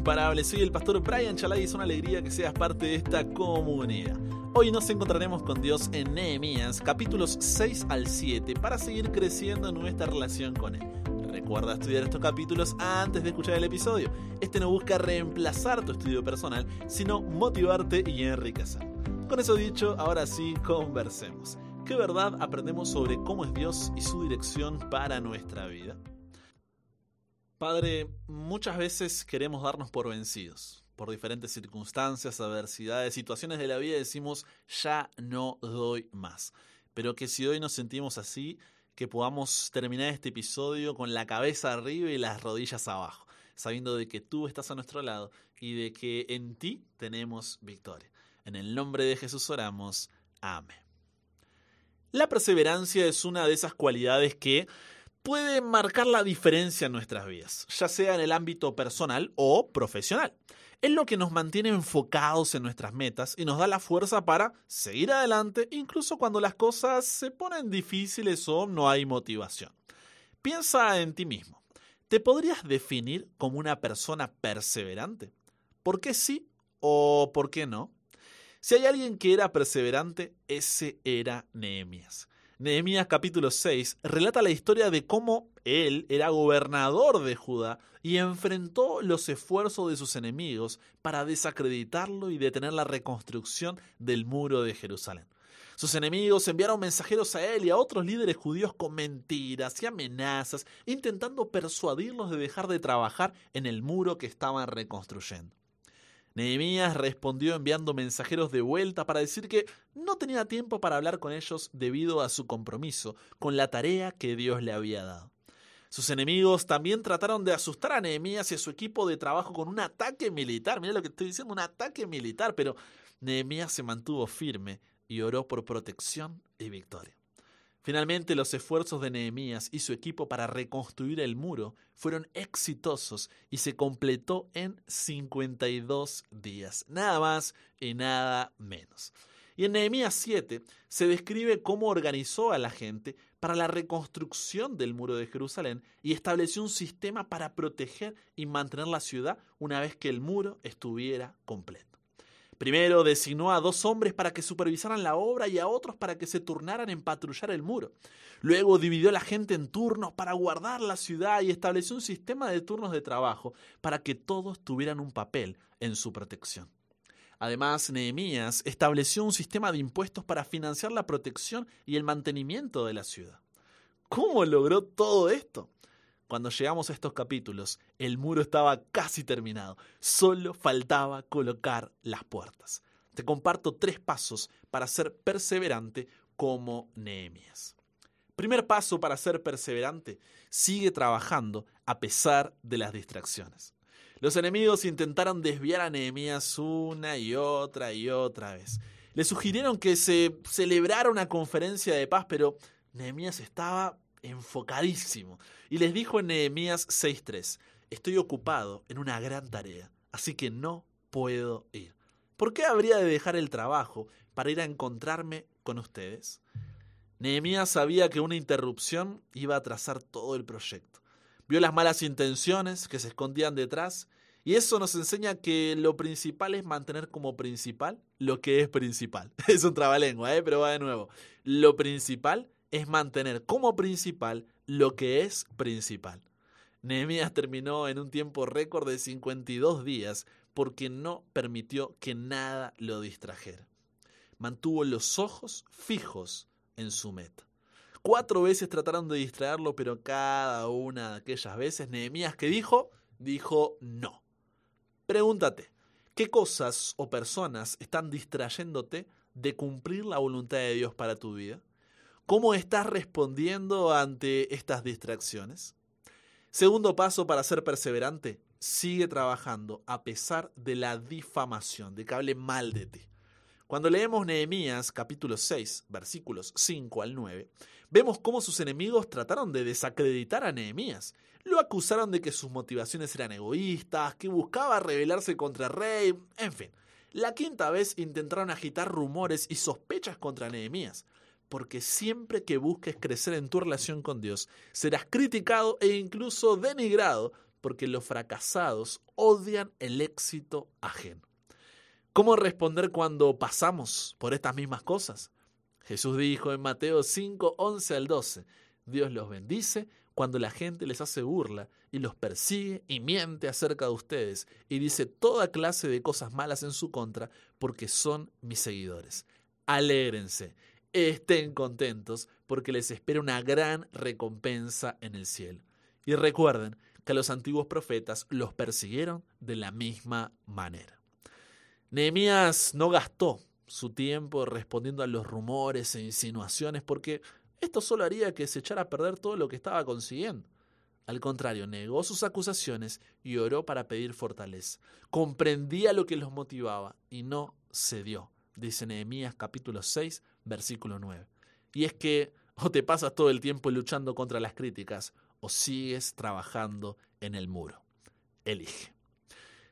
imparables. Soy el pastor Brian Chalai y es una alegría que seas parte de esta comunidad. Hoy nos encontraremos con Dios en Nehemías, capítulos 6 al 7, para seguir creciendo en nuestra relación con Él. Recuerda estudiar estos capítulos antes de escuchar el episodio. Este no busca reemplazar tu estudio personal, sino motivarte y enriquecer. Con eso dicho, ahora sí, conversemos. ¿Qué verdad aprendemos sobre cómo es Dios y su dirección para nuestra vida? Padre, muchas veces queremos darnos por vencidos. Por diferentes circunstancias, adversidades, situaciones de la vida decimos, ya no doy más. Pero que si hoy nos sentimos así, que podamos terminar este episodio con la cabeza arriba y las rodillas abajo, sabiendo de que tú estás a nuestro lado y de que en ti tenemos victoria. En el nombre de Jesús oramos. Amén. La perseverancia es una de esas cualidades que puede marcar la diferencia en nuestras vidas, ya sea en el ámbito personal o profesional. Es lo que nos mantiene enfocados en nuestras metas y nos da la fuerza para seguir adelante incluso cuando las cosas se ponen difíciles o no hay motivación. Piensa en ti mismo. ¿Te podrías definir como una persona perseverante? ¿Por qué sí o por qué no? Si hay alguien que era perseverante, ese era Nehemías. Nehemías capítulo 6 relata la historia de cómo él era gobernador de Judá y enfrentó los esfuerzos de sus enemigos para desacreditarlo y detener la reconstrucción del muro de Jerusalén. Sus enemigos enviaron mensajeros a él y a otros líderes judíos con mentiras y amenazas, intentando persuadirlos de dejar de trabajar en el muro que estaban reconstruyendo. Nehemías respondió enviando mensajeros de vuelta para decir que no tenía tiempo para hablar con ellos debido a su compromiso con la tarea que Dios le había dado. Sus enemigos también trataron de asustar a Nehemías y a su equipo de trabajo con un ataque militar. Mira lo que estoy diciendo, un ataque militar, pero Nehemías se mantuvo firme y oró por protección y victoria. Finalmente, los esfuerzos de Nehemías y su equipo para reconstruir el muro fueron exitosos y se completó en 52 días, nada más y nada menos. Y en Nehemías 7 se describe cómo organizó a la gente para la reconstrucción del muro de Jerusalén y estableció un sistema para proteger y mantener la ciudad una vez que el muro estuviera completo. Primero designó a dos hombres para que supervisaran la obra y a otros para que se turnaran en patrullar el muro. Luego dividió a la gente en turnos para guardar la ciudad y estableció un sistema de turnos de trabajo para que todos tuvieran un papel en su protección. Además, Nehemías estableció un sistema de impuestos para financiar la protección y el mantenimiento de la ciudad. ¿Cómo logró todo esto? Cuando llegamos a estos capítulos, el muro estaba casi terminado, solo faltaba colocar las puertas. Te comparto tres pasos para ser perseverante como Nehemías. Primer paso para ser perseverante, sigue trabajando a pesar de las distracciones. Los enemigos intentaron desviar a Nehemías una y otra y otra vez. Le sugirieron que se celebrara una conferencia de paz, pero Nehemías estaba enfocadísimo. Y les dijo en Nehemías 6.3, estoy ocupado en una gran tarea, así que no puedo ir. ¿Por qué habría de dejar el trabajo para ir a encontrarme con ustedes? Nehemías sabía que una interrupción iba a trazar todo el proyecto. Vio las malas intenciones que se escondían detrás y eso nos enseña que lo principal es mantener como principal lo que es principal. Es un trabalengua, ¿eh? pero va de nuevo. Lo principal es mantener como principal lo que es principal. Nehemías terminó en un tiempo récord de 52 días porque no permitió que nada lo distrajera. Mantuvo los ojos fijos en su meta. Cuatro veces trataron de distraerlo, pero cada una de aquellas veces Nehemías que dijo, dijo no. Pregúntate, ¿qué cosas o personas están distrayéndote de cumplir la voluntad de Dios para tu vida? ¿Cómo estás respondiendo ante estas distracciones? Segundo paso para ser perseverante, sigue trabajando a pesar de la difamación, de que hable mal de ti. Cuando leemos Nehemías capítulo 6, versículos 5 al 9, vemos cómo sus enemigos trataron de desacreditar a Nehemías. Lo acusaron de que sus motivaciones eran egoístas, que buscaba rebelarse contra el rey, en fin. La quinta vez intentaron agitar rumores y sospechas contra Nehemías porque siempre que busques crecer en tu relación con Dios, serás criticado e incluso denigrado porque los fracasados odian el éxito ajeno. ¿Cómo responder cuando pasamos por estas mismas cosas? Jesús dijo en Mateo 5, 11 al 12, Dios los bendice cuando la gente les hace burla y los persigue y miente acerca de ustedes y dice toda clase de cosas malas en su contra porque son mis seguidores. Alégrense, estén contentos porque les espera una gran recompensa en el cielo. Y recuerden que los antiguos profetas los persiguieron de la misma manera. Nehemías no gastó su tiempo respondiendo a los rumores e insinuaciones porque esto solo haría que se echara a perder todo lo que estaba consiguiendo. Al contrario, negó sus acusaciones y oró para pedir fortaleza. Comprendía lo que los motivaba y no cedió, dice Nehemías capítulo 6, versículo 9. Y es que o te pasas todo el tiempo luchando contra las críticas o sigues trabajando en el muro. Elige.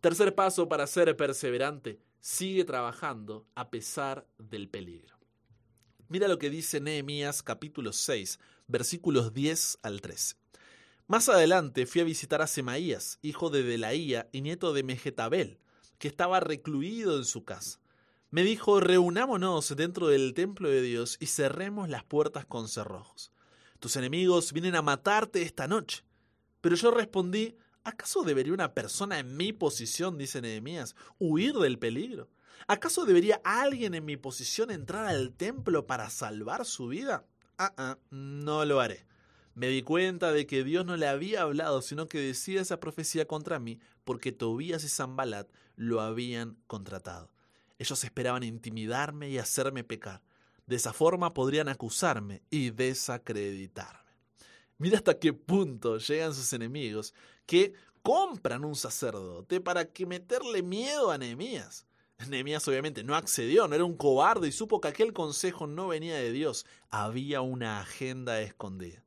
Tercer paso para ser perseverante, sigue trabajando a pesar del peligro. Mira lo que dice Nehemías capítulo 6, versículos 10 al 13. Más adelante fui a visitar a Semaías, hijo de Delaía y nieto de Mejetabel, que estaba recluido en su casa. Me dijo, reunámonos dentro del templo de Dios y cerremos las puertas con cerrojos. Tus enemigos vienen a matarte esta noche. Pero yo respondí, ¿acaso debería una persona en mi posición, dice Nehemías, huir del peligro? ¿Acaso debería alguien en mi posición entrar al templo para salvar su vida? Ah, ah, no lo haré. Me di cuenta de que Dios no le había hablado, sino que decía esa profecía contra mí, porque Tobías y Zambalat lo habían contratado. Ellos esperaban intimidarme y hacerme pecar. De esa forma podrían acusarme y desacreditarme. Mira hasta qué punto llegan sus enemigos que compran un sacerdote para que meterle miedo a Nehemías. Nehemías obviamente no accedió, no era un cobarde y supo que aquel consejo no venía de Dios. Había una agenda escondida.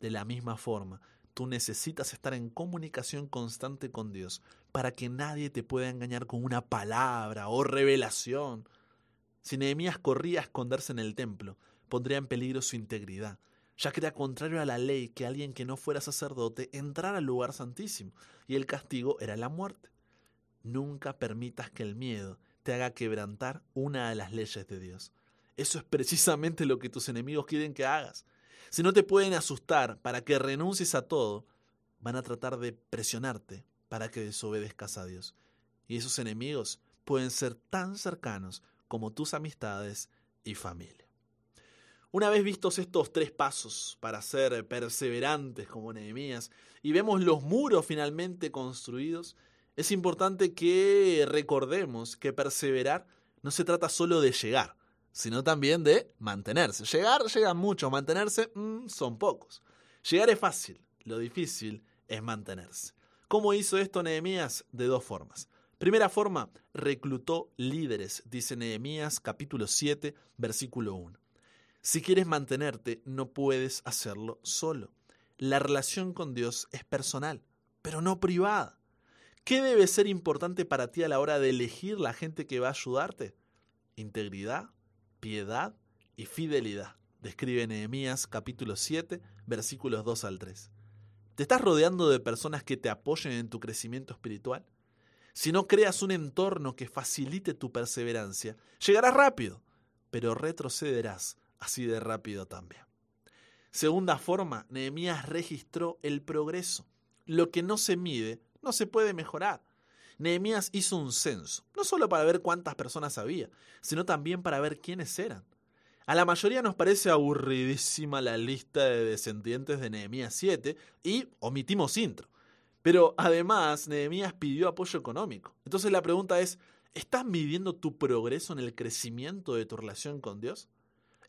De la misma forma, tú necesitas estar en comunicación constante con Dios para que nadie te pueda engañar con una palabra o revelación. Si Nehemías corría a esconderse en el templo, pondría en peligro su integridad, ya que era contrario a la ley que alguien que no fuera sacerdote entrara al lugar santísimo, y el castigo era la muerte. Nunca permitas que el miedo te haga quebrantar una de las leyes de Dios. Eso es precisamente lo que tus enemigos quieren que hagas. Si no te pueden asustar para que renuncies a todo, van a tratar de presionarte para que desobedezcas a Dios. Y esos enemigos pueden ser tan cercanos como tus amistades y familia. Una vez vistos estos tres pasos para ser perseverantes como Nehemías y vemos los muros finalmente construidos, es importante que recordemos que perseverar no se trata solo de llegar, sino también de mantenerse. Llegar, llegan muchos, mantenerse mm, son pocos. Llegar es fácil, lo difícil es mantenerse. ¿Cómo hizo esto Nehemías? De dos formas. Primera forma, reclutó líderes, dice Nehemías capítulo 7, versículo 1. Si quieres mantenerte, no puedes hacerlo solo. La relación con Dios es personal, pero no privada. ¿Qué debe ser importante para ti a la hora de elegir la gente que va a ayudarte? Integridad, piedad y fidelidad. Describe Nehemías capítulo 7, versículos 2 al 3. ¿Te estás rodeando de personas que te apoyen en tu crecimiento espiritual? Si no creas un entorno que facilite tu perseverancia, llegarás rápido, pero retrocederás así de rápido también. Segunda forma, Nehemías registró el progreso. Lo que no se mide no se puede mejorar. Nehemías hizo un censo, no solo para ver cuántas personas había, sino también para ver quiénes eran. A la mayoría nos parece aburridísima la lista de descendientes de Nehemías 7 y omitimos intro. Pero además, Nehemías pidió apoyo económico. Entonces la pregunta es, ¿estás midiendo tu progreso en el crecimiento de tu relación con Dios?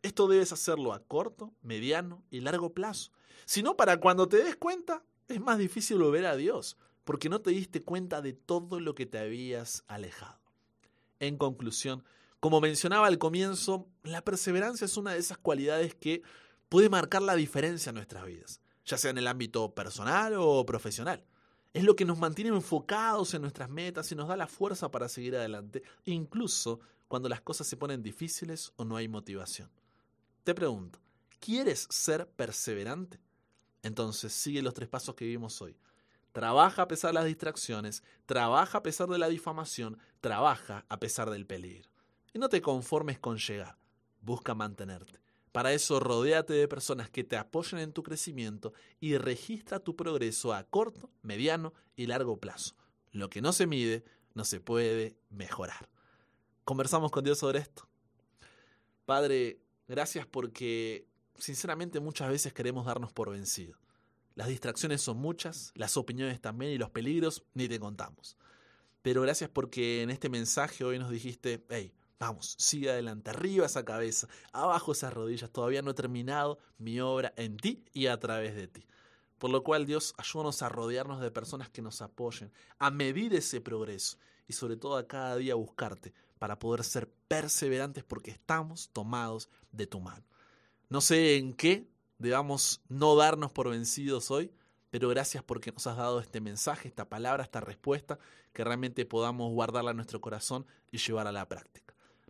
Esto debes hacerlo a corto, mediano y largo plazo. Si no, para cuando te des cuenta, es más difícil volver a Dios, porque no te diste cuenta de todo lo que te habías alejado. En conclusión, como mencionaba al comienzo, la perseverancia es una de esas cualidades que puede marcar la diferencia en nuestras vidas, ya sea en el ámbito personal o profesional. Es lo que nos mantiene enfocados en nuestras metas y nos da la fuerza para seguir adelante, incluso cuando las cosas se ponen difíciles o no hay motivación. Te pregunto, ¿quieres ser perseverante? Entonces sigue los tres pasos que vimos hoy trabaja a pesar de las distracciones, trabaja a pesar de la difamación, trabaja a pesar del peligro. Y no te conformes con llegar, busca mantenerte. Para eso, rodéate de personas que te apoyen en tu crecimiento y registra tu progreso a corto, mediano y largo plazo. Lo que no se mide, no se puede mejorar. Conversamos con Dios sobre esto. Padre, gracias porque sinceramente muchas veces queremos darnos por vencido. Las distracciones son muchas, las opiniones también y los peligros ni te contamos. Pero gracias porque en este mensaje hoy nos dijiste, hey, Vamos, sigue adelante, arriba esa cabeza, abajo esas rodillas, todavía no he terminado mi obra en ti y a través de ti. Por lo cual, Dios, ayúdanos a rodearnos de personas que nos apoyen, a medir ese progreso y sobre todo a cada día buscarte para poder ser perseverantes porque estamos tomados de tu mano. No sé en qué debamos no darnos por vencidos hoy, pero gracias porque nos has dado este mensaje, esta palabra, esta respuesta, que realmente podamos guardarla en nuestro corazón y llevarla a la práctica.